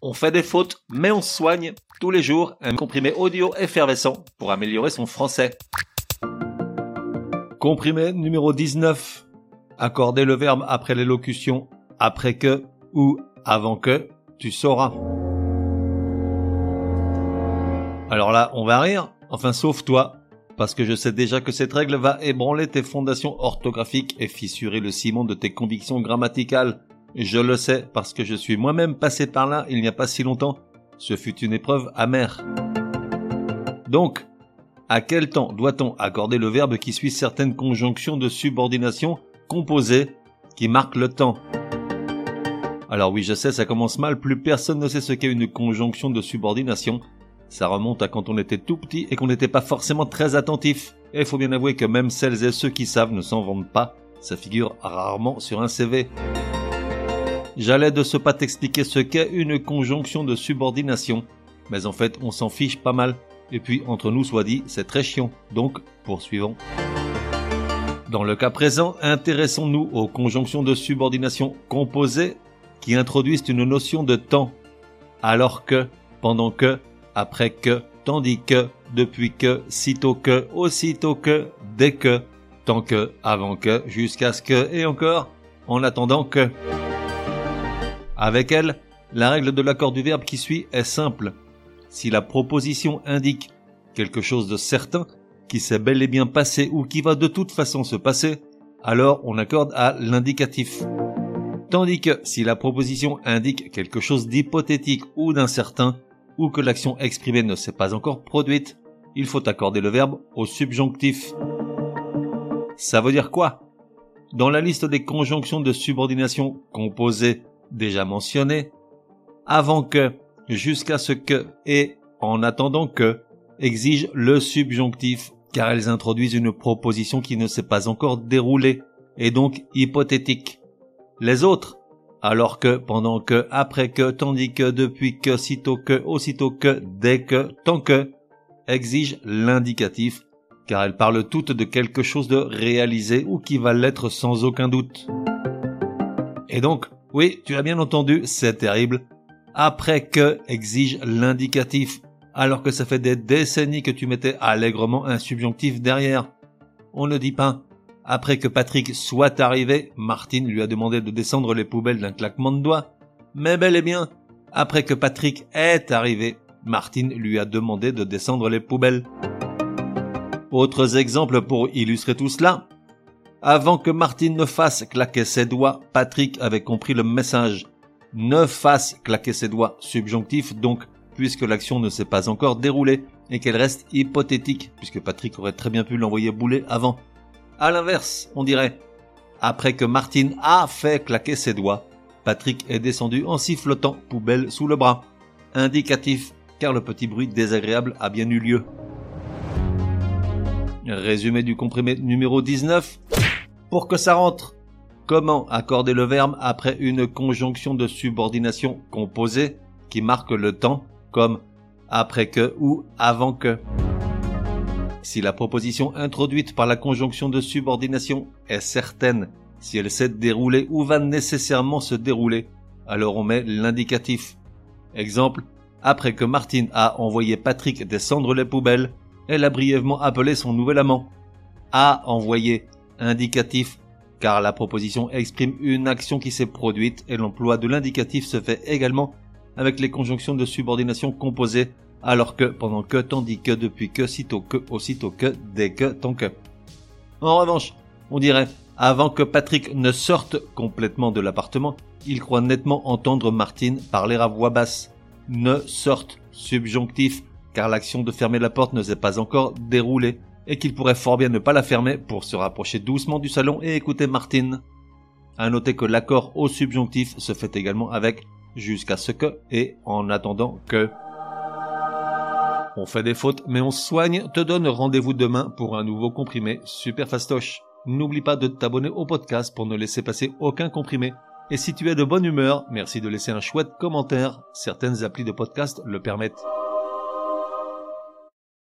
On fait des fautes, mais on soigne tous les jours un comprimé audio effervescent pour améliorer son français. Comprimé numéro 19. Accorder le verbe après l'élocution après que ou avant que tu sauras. Alors là, on va rire, enfin sauf toi, parce que je sais déjà que cette règle va ébranler tes fondations orthographiques et fissurer le ciment de tes convictions grammaticales. Je le sais parce que je suis moi-même passé par là il n'y a pas si longtemps. Ce fut une épreuve amère. Donc, à quel temps doit-on accorder le verbe qui suit certaines conjonctions de subordination composées qui marquent le temps? Alors oui, je sais, ça commence mal, plus personne ne sait ce qu'est une conjonction de subordination. Ça remonte à quand on était tout petit et qu'on n'était pas forcément très attentif. Et il faut bien avouer que même celles et ceux qui savent ne s'en vendent pas. Ça figure rarement sur un CV. J'allais de ce pas t'expliquer ce qu'est une conjonction de subordination, mais en fait on s'en fiche pas mal. Et puis entre nous soit dit, c'est très chiant. Donc poursuivons. Dans le cas présent, intéressons-nous aux conjonctions de subordination composées qui introduisent une notion de temps. Alors que, pendant que, après que, tandis que, depuis que, sitôt que, aussitôt que, dès que, tant que, avant que, jusqu'à ce que, et encore, en attendant que. Avec elle, la règle de l'accord du verbe qui suit est simple. Si la proposition indique quelque chose de certain, qui s'est bel et bien passé ou qui va de toute façon se passer, alors on accorde à l'indicatif. Tandis que si la proposition indique quelque chose d'hypothétique ou d'incertain, ou que l'action exprimée ne s'est pas encore produite, il faut accorder le verbe au subjonctif. Ça veut dire quoi? Dans la liste des conjonctions de subordination composées déjà mentionné, avant que, jusqu'à ce que et en attendant que exige le subjonctif car elles introduisent une proposition qui ne s'est pas encore déroulée et donc hypothétique. Les autres, alors que, pendant que, après que, tandis que, depuis que, sitôt que, aussitôt que, dès que, tant que, exigent l'indicatif, car elles parlent toutes de quelque chose de réalisé ou qui va l'être sans aucun doute. Et donc, oui, tu as bien entendu, c'est terrible. Après que exige l'indicatif, alors que ça fait des décennies que tu mettais allègrement un subjonctif derrière. On ne dit pas. Après que Patrick soit arrivé, Martine lui a demandé de descendre les poubelles d'un claquement de doigts. Mais bel et bien, après que Patrick est arrivé, Martine lui a demandé de descendre les poubelles. Autres exemples pour illustrer tout cela. Avant que Martine ne fasse claquer ses doigts, Patrick avait compris le message. Ne fasse claquer ses doigts, subjonctif donc, puisque l'action ne s'est pas encore déroulée et qu'elle reste hypothétique, puisque Patrick aurait très bien pu l'envoyer bouler avant. À l'inverse, on dirait, après que Martine a fait claquer ses doigts, Patrick est descendu en sifflotant poubelle sous le bras. Indicatif, car le petit bruit désagréable a bien eu lieu. Résumé du comprimé numéro 19 pour que ça rentre. Comment accorder le verbe après une conjonction de subordination composée qui marque le temps comme après que ou avant que? Si la proposition introduite par la conjonction de subordination est certaine, si elle s'est déroulée ou va nécessairement se dérouler, alors on met l'indicatif. Exemple, après que Martine a envoyé Patrick descendre les poubelles, elle a brièvement appelé son nouvel amant. A envoyé indicatif car la proposition exprime une action qui s'est produite et l'emploi de l'indicatif se fait également avec les conjonctions de subordination composées alors que, pendant que, tandis que, depuis que, sitôt que, aussitôt que, dès que, tant que. En revanche, on dirait, avant que Patrick ne sorte complètement de l'appartement, il croit nettement entendre Martine parler à voix basse. Ne sorte, subjonctif, car l'action de fermer la porte ne s'est pas encore déroulée et qu'il pourrait fort bien ne pas la fermer pour se rapprocher doucement du salon et écouter Martine. À noter que l'accord au subjonctif se fait également avec jusqu'à ce que et en attendant que. On fait des fautes mais on soigne, te donne rendez-vous demain pour un nouveau comprimé super fastoche. N'oublie pas de t'abonner au podcast pour ne laisser passer aucun comprimé. Et si tu es de bonne humeur, merci de laisser un chouette commentaire, certaines applis de podcast le permettent.